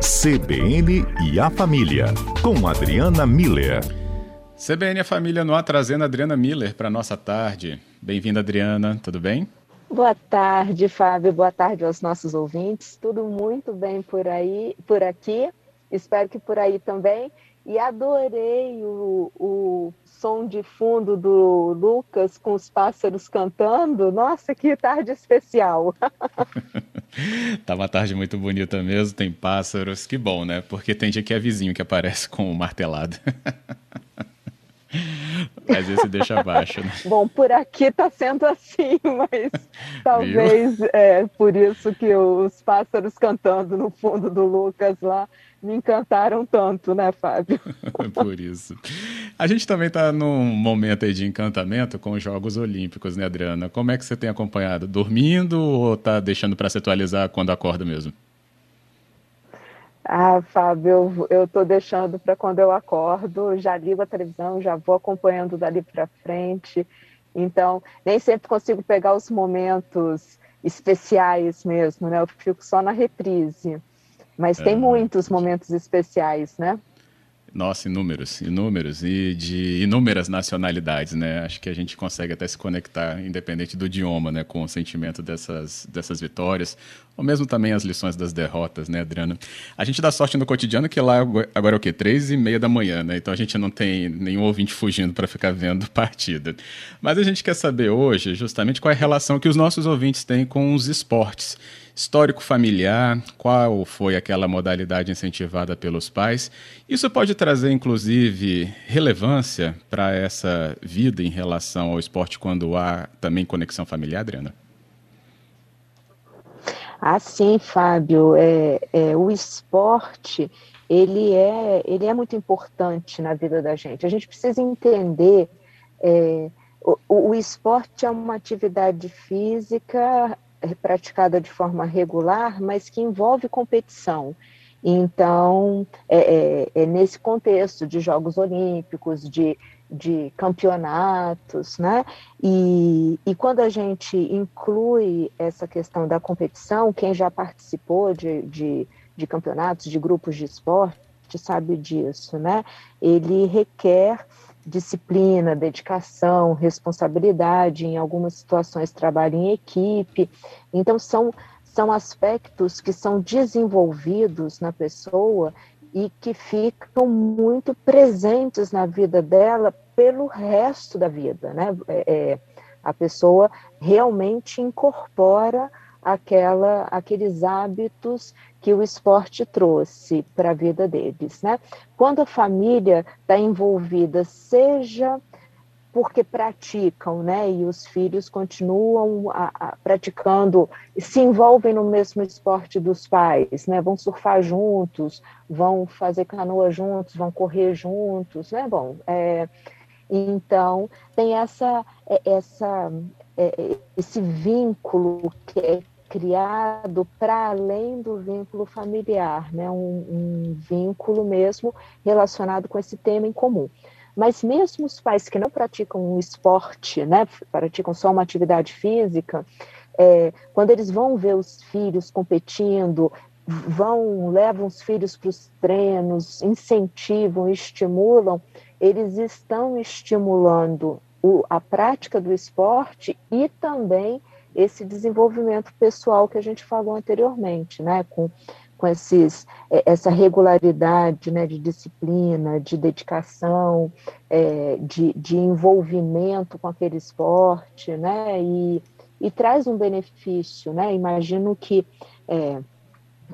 CBN e a Família, com Adriana Miller. CBN e a Família no ar, trazendo a Adriana Miller para nossa tarde. Bem-vinda, Adriana, tudo bem? Boa tarde, Fábio. Boa tarde aos nossos ouvintes. Tudo muito bem por aí, por aqui. Espero que por aí também. E adorei o, o som de fundo do Lucas com os pássaros cantando. Nossa, que tarde especial! tá uma tarde muito bonita mesmo, tem pássaros, que bom, né? Porque tem dia que é vizinho que aparece com o martelado. Mas esse deixa abaixo, né? Bom, por aqui tá sendo assim, mas talvez é por isso que os pássaros cantando no fundo do Lucas lá me encantaram tanto, né, Fábio? por isso. A gente também está num momento aí de encantamento com os Jogos Olímpicos, né, Adriana? Como é que você tem acompanhado? Dormindo ou tá deixando para se atualizar quando acorda mesmo? Ah, Fábio, eu estou deixando para quando eu acordo, já ligo a televisão, já vou acompanhando dali para frente. Então, nem sempre consigo pegar os momentos especiais mesmo, né? Eu fico só na reprise. Mas tem muitos momentos especiais, né? Nossa, inúmeros, inúmeros, e de inúmeras nacionalidades, né? Acho que a gente consegue até se conectar, independente do idioma, né? Com o sentimento dessas, dessas vitórias, ou mesmo também as lições das derrotas, né, Adriana? A gente dá sorte no cotidiano que lá agora é o quê? Três e meia da manhã, né? Então a gente não tem nenhum ouvinte fugindo para ficar vendo partida. Mas a gente quer saber hoje, justamente, qual é a relação que os nossos ouvintes têm com os esportes histórico familiar, qual foi aquela modalidade incentivada pelos pais. Isso pode trazer, inclusive, relevância para essa vida em relação ao esporte quando há também conexão familiar, Adriana? Ah, sim, Fábio. É, é, o esporte ele é, ele é muito importante na vida da gente. A gente precisa entender é, o, o esporte é uma atividade física praticada de forma regular, mas que envolve competição. Então, é, é, é, nesse contexto de Jogos Olímpicos, de, de campeonatos, né? E, e quando a gente inclui essa questão da competição, quem já participou de, de, de campeonatos, de grupos de esporte, sabe disso, né? Ele requer disciplina, dedicação, responsabilidade, em algumas situações trabalho em equipe. Então são são aspectos que são desenvolvidos na pessoa e que ficam muito presentes na vida dela pelo resto da vida, né? É, é a pessoa realmente incorpora aquela, aqueles hábitos que o esporte trouxe para a vida deles. Né? Quando a família está envolvida, seja porque praticam, né? E os filhos continuam a, a, praticando, se envolvem no mesmo esporte dos pais, né? Vão surfar juntos, vão fazer canoa juntos, vão correr juntos, né? Bom, é, então tem essa, é, essa, é, esse vínculo que é criado para além do vínculo familiar, né? Um, um, vínculo mesmo relacionado com esse tema em comum. Mas mesmo os pais que não praticam um esporte, né? praticam só uma atividade física, é, quando eles vão ver os filhos competindo, vão levam os filhos para os treinos, incentivam, estimulam, eles estão estimulando o, a prática do esporte e também esse desenvolvimento pessoal que a gente falou anteriormente, né, com, com esses, é, essa regularidade né, de disciplina, de dedicação, é, de, de envolvimento com aquele esporte, né, e, e traz um benefício, né, imagino que é,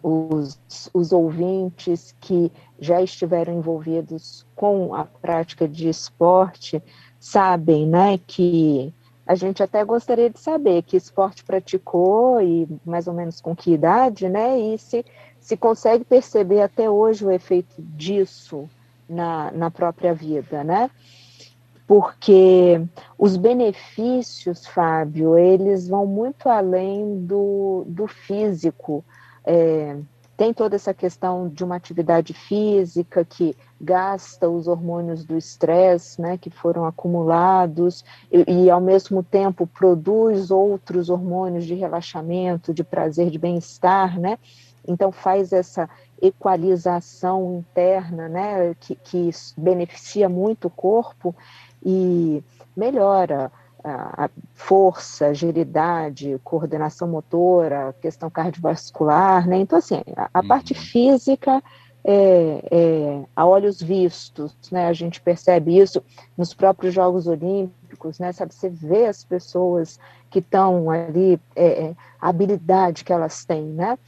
os, os ouvintes que já estiveram envolvidos com a prática de esporte sabem, né, que a gente até gostaria de saber que esporte praticou e mais ou menos com que idade, né? E se, se consegue perceber até hoje o efeito disso na, na própria vida, né? Porque os benefícios, Fábio, eles vão muito além do, do físico. É, tem toda essa questão de uma atividade física que gasta os hormônios do estresse, né, que foram acumulados, e, e, ao mesmo tempo produz outros hormônios de relaxamento, de prazer, de bem-estar, né? Então faz essa equalização interna, né, que, que beneficia muito o corpo e melhora a força, agilidade, coordenação motora, questão cardiovascular, né? Então, assim, a, a parte uhum. física é, é, a olhos vistos, né? A gente percebe isso nos próprios Jogos Olímpicos, né? Sabe, você vê as pessoas que estão ali, é, é, a habilidade que elas têm, né?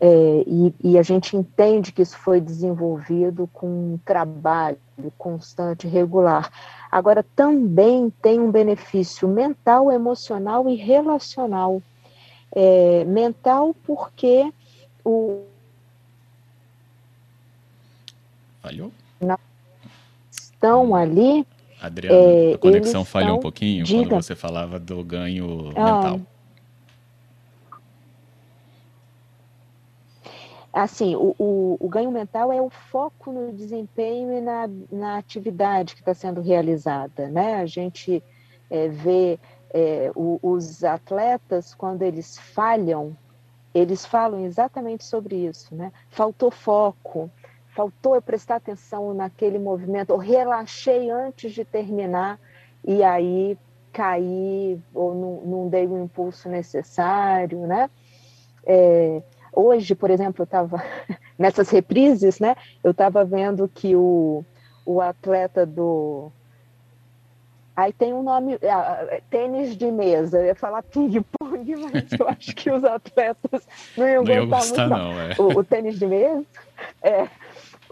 É, e, e, a gente entende que isso foi desenvolvido com um trabalho constante, regular. Agora, também tem um benefício mental, emocional e relacional. É, mental, porque o. Falhou? Estão ali. Adriana, é, a conexão falhou um pouquinho diga. quando você falava do ganho ah, mental. Assim, o, o, o, ganho mental é o foco no desempenho e na, na atividade que está sendo realizada, né? A gente é, vê é, o, os atletas, quando eles falham, eles falam exatamente sobre isso, né? Faltou foco, faltou eu prestar atenção naquele movimento, ou relaxei antes de terminar, e aí caí, ou não, não dei o impulso necessário, né? É, Hoje, por exemplo, eu estava nessas reprises, né? Eu estava vendo que o, o atleta do Aí tem um nome, é, tênis de mesa. Eu ia falar ping-pong, mas eu acho que os atletas não iam não gostar muito. Não, é. o, o, tênis de mesa, é,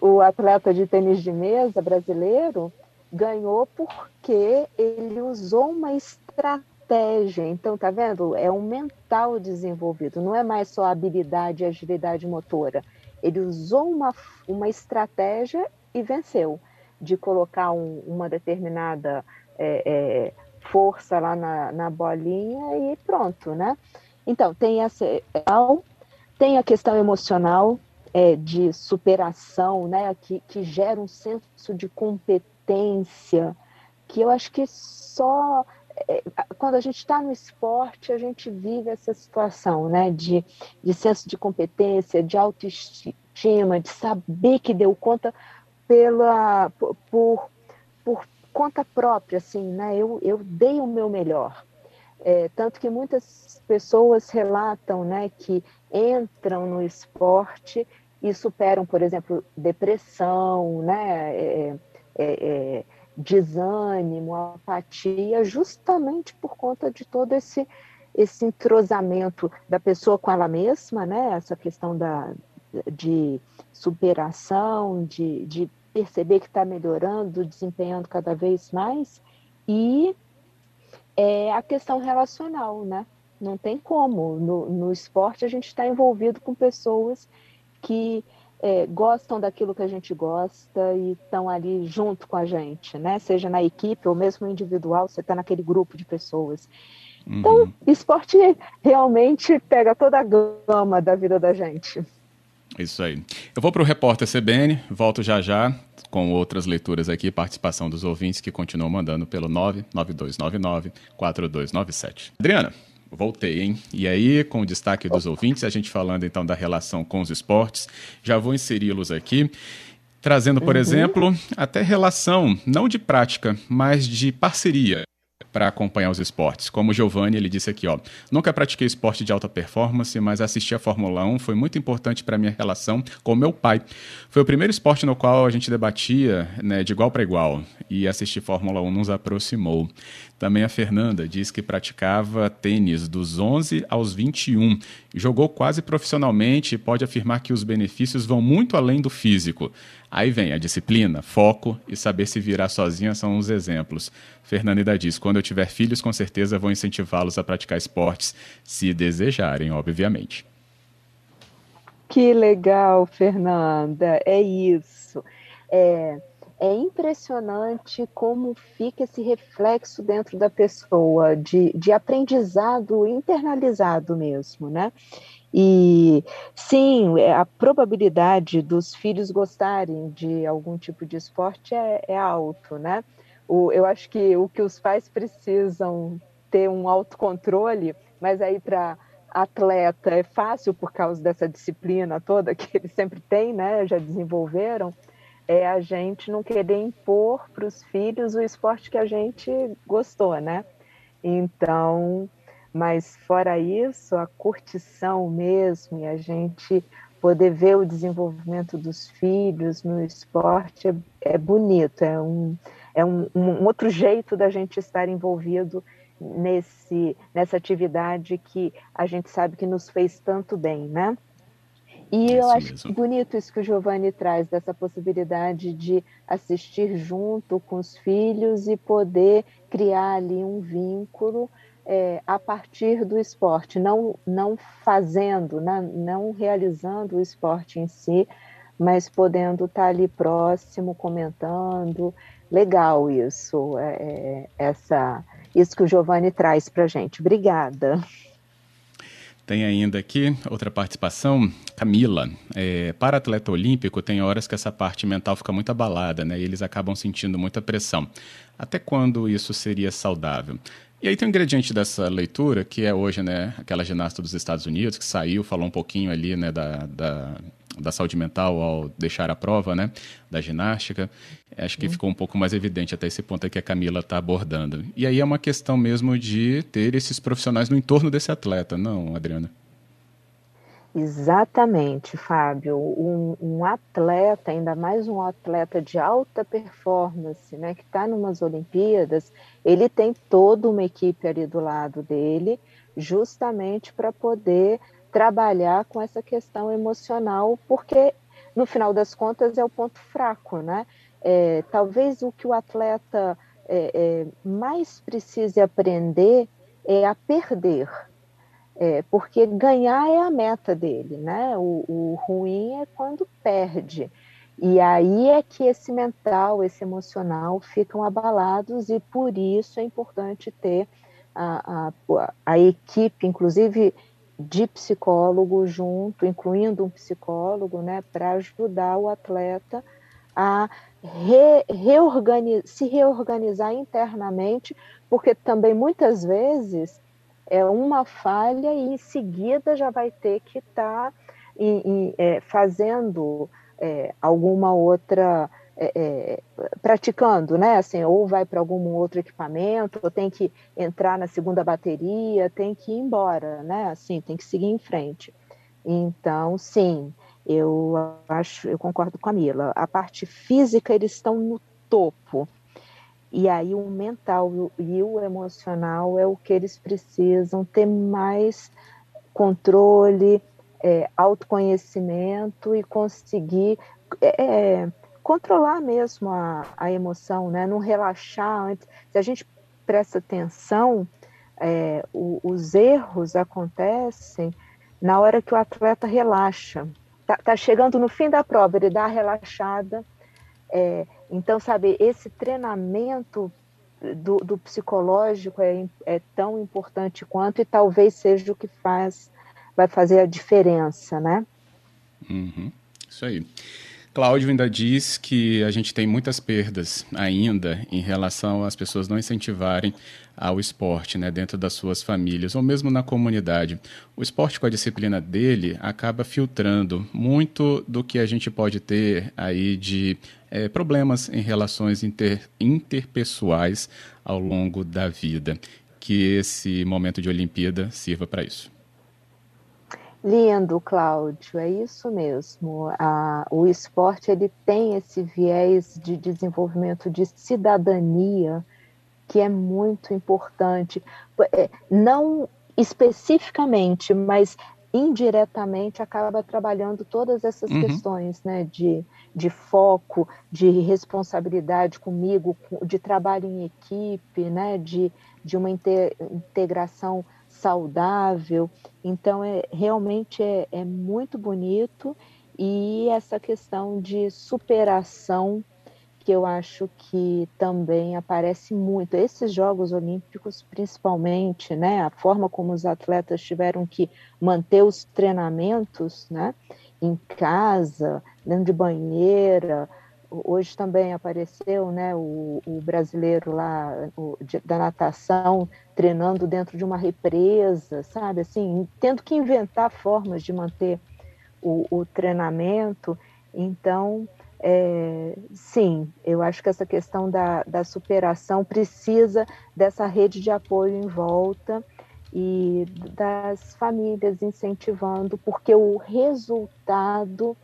o atleta de tênis de mesa brasileiro ganhou porque ele usou uma estratégia estratégia. Então, tá vendo? É um mental desenvolvido, não é mais só habilidade e agilidade motora. Ele usou uma, uma estratégia e venceu, de colocar um, uma determinada é, é, força lá na, na bolinha e pronto, né? Então, tem essa. Tem a questão emocional é, de superação, né? Que, que gera um senso de competência, que eu acho que só é, quando a gente está no esporte, a gente vive essa situação né, de, de senso de competência, de autoestima, de saber que deu conta pela, por, por conta própria, assim, né? Eu, eu dei o meu melhor. É, tanto que muitas pessoas relatam né, que entram no esporte e superam, por exemplo, depressão, né, é, é, é desânimo, apatia, justamente por conta de todo esse, esse entrosamento da pessoa com ela mesma, né? essa questão da, de superação, de, de perceber que está melhorando, desempenhando cada vez mais, e é a questão relacional, né? Não tem como. No, no esporte a gente está envolvido com pessoas que é, gostam daquilo que a gente gosta e estão ali junto com a gente, né? Seja na equipe ou mesmo individual, você está naquele grupo de pessoas. Então, uhum. esporte realmente pega toda a gama da vida da gente. Isso aí. Eu vou para o repórter CBN, volto já já com outras leituras aqui, participação dos ouvintes que continuam mandando pelo 99299 4297. Adriana, Voltei, hein? E aí, com o destaque dos ouvintes, a gente falando então da relação com os esportes, já vou inseri-los aqui, trazendo, por uhum. exemplo, até relação, não de prática, mas de parceria para acompanhar os esportes. Como o Giovanni, ele disse aqui, ó, nunca pratiquei esporte de alta performance, mas assistir a Fórmula 1 foi muito importante para minha relação com meu pai. Foi o primeiro esporte no qual a gente debatia né, de igual para igual e assistir Fórmula 1 nos aproximou. Também a Fernanda diz que praticava tênis dos 11 aos 21. Jogou quase profissionalmente e pode afirmar que os benefícios vão muito além do físico. Aí vem a disciplina, foco e saber se virar sozinha são os exemplos. Fernanda diz: quando eu tiver filhos, com certeza vou incentivá-los a praticar esportes, se desejarem, obviamente. Que legal, Fernanda. É isso. É é impressionante como fica esse reflexo dentro da pessoa, de, de aprendizado internalizado mesmo, né? E sim, é, a probabilidade dos filhos gostarem de algum tipo de esporte é, é alto, né? O, eu acho que o que os pais precisam ter um autocontrole, mas aí para atleta é fácil por causa dessa disciplina toda que eles sempre têm, né? Já desenvolveram. É a gente não querer impor para os filhos o esporte que a gente gostou, né? Então, mas fora isso, a curtição mesmo e a gente poder ver o desenvolvimento dos filhos no esporte é, é bonito, é, um, é um, um, outro jeito da gente estar envolvido nesse, nessa atividade que a gente sabe que nos fez tanto bem, né? E eu acho mesmo. bonito isso que o Giovanni traz, dessa possibilidade de assistir junto com os filhos e poder criar ali um vínculo é, a partir do esporte, não, não fazendo, né, não realizando o esporte em si, mas podendo estar ali próximo, comentando. Legal isso, é, é essa, isso que o Giovanni traz para a gente. Obrigada. Tem ainda aqui outra participação, Camila. É, para atleta olímpico, tem horas que essa parte mental fica muito abalada, né? E eles acabam sentindo muita pressão. Até quando isso seria saudável? E aí tem um ingrediente dessa leitura, que é hoje, né, aquela ginasta dos Estados Unidos, que saiu, falou um pouquinho ali, né, da, da, da saúde mental ao deixar a prova, né, da ginástica. Acho que uhum. ficou um pouco mais evidente até esse ponto que a Camila está abordando. E aí é uma questão mesmo de ter esses profissionais no entorno desse atleta, não, Adriana? Exatamente, Fábio. Um, um, atleta, ainda mais um atleta de alta performance, né, que está numas Olimpíadas, ele tem toda uma equipe ali do lado dele, justamente para poder trabalhar com essa questão emocional, porque no final das contas é o ponto fraco, né? É, talvez o que o atleta é, é, mais precise aprender é a perder é, porque ganhar é a meta dele, né? O, o, ruim é quando perde. E aí é que esse mental, esse emocional ficam abalados, e por isso é importante ter a, a, a equipe, inclusive de psicólogo junto, incluindo um psicólogo, né, para ajudar o atleta a re, reorganiz, se reorganizar internamente, porque também muitas vezes é uma falha e em seguida já vai ter que estar tá é, fazendo é, alguma outra é, é, praticando, né? Assim, ou vai para algum outro equipamento, ou tem que entrar na segunda bateria, tem que ir embora, né? Assim, tem que seguir em frente. Então, sim, eu acho, eu concordo com a Mila. A parte física eles estão no topo, e aí o mental e o emocional é o que eles precisam ter mais controle, é, autoconhecimento e conseguir é, é, controlar mesmo a, a emoção, né? não relaxar antes. Se a gente presta atenção, é, o, os erros acontecem na hora que o atleta relaxa. Tá, tá chegando no fim da prova, ele dá a relaxada, é, então, sabe, esse treinamento do, do psicológico é, é, tão importante quanto e talvez seja o que faz, vai fazer a diferença, né? Uhum, isso aí. Cláudio ainda diz que a gente tem muitas perdas ainda em relação às pessoas não incentivarem ao esporte né, dentro das suas famílias ou mesmo na comunidade. O esporte com a disciplina dele acaba filtrando muito do que a gente pode ter aí de é, problemas em relações inter, interpessoais ao longo da vida. Que esse momento de Olimpíada sirva para isso. Lindo, Cláudio, é isso mesmo. A, o esporte ele tem esse viés de desenvolvimento de cidadania que é muito importante. É, não especificamente, mas indiretamente acaba trabalhando todas essas uhum. questões né, de, de foco, de responsabilidade comigo, de trabalho em equipe, né, de, de uma integração saudável. Então, é, realmente é, é muito bonito e essa questão de superação que eu acho que também aparece muito. Esses Jogos Olímpicos, principalmente, né, a forma como os atletas tiveram que manter os treinamentos, né, em casa, dentro de banheira, hoje também apareceu né, o, o brasileiro lá o, de, da natação treinando dentro de uma represa, sabe? Assim, tendo que inventar formas de manter o, o treinamento. Então, é, sim, eu acho que essa questão da, da superação precisa dessa rede de apoio em volta e das famílias incentivando, porque o resultado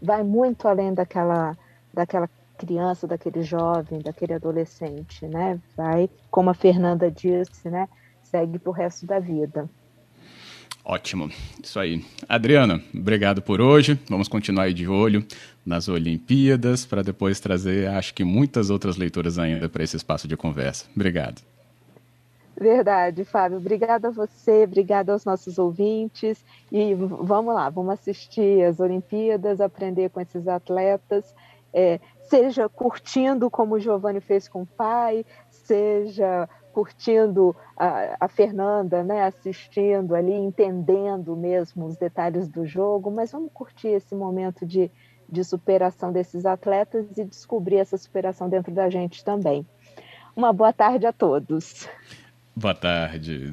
vai muito além daquela, daquela criança, daquele jovem, daquele adolescente, né? Vai, como a Fernanda disse, né? Segue para o resto da vida. Ótimo, isso aí. Adriana, obrigado por hoje. Vamos continuar aí de olho nas Olimpíadas para depois trazer, acho que muitas outras leituras ainda para esse espaço de conversa. Obrigado. Verdade, Fábio. Obrigada a você, obrigada aos nossos ouvintes. E vamos lá, vamos assistir as Olimpíadas, aprender com esses atletas, é, seja curtindo como o Giovanni fez com o pai, seja curtindo a, a, Fernanda, né, assistindo ali, entendendo mesmo os detalhes do jogo, mas vamos curtir esse momento de, de superação desses atletas e descobrir essa superação dentro da gente também. Uma boa tarde a todos. Boa tarde.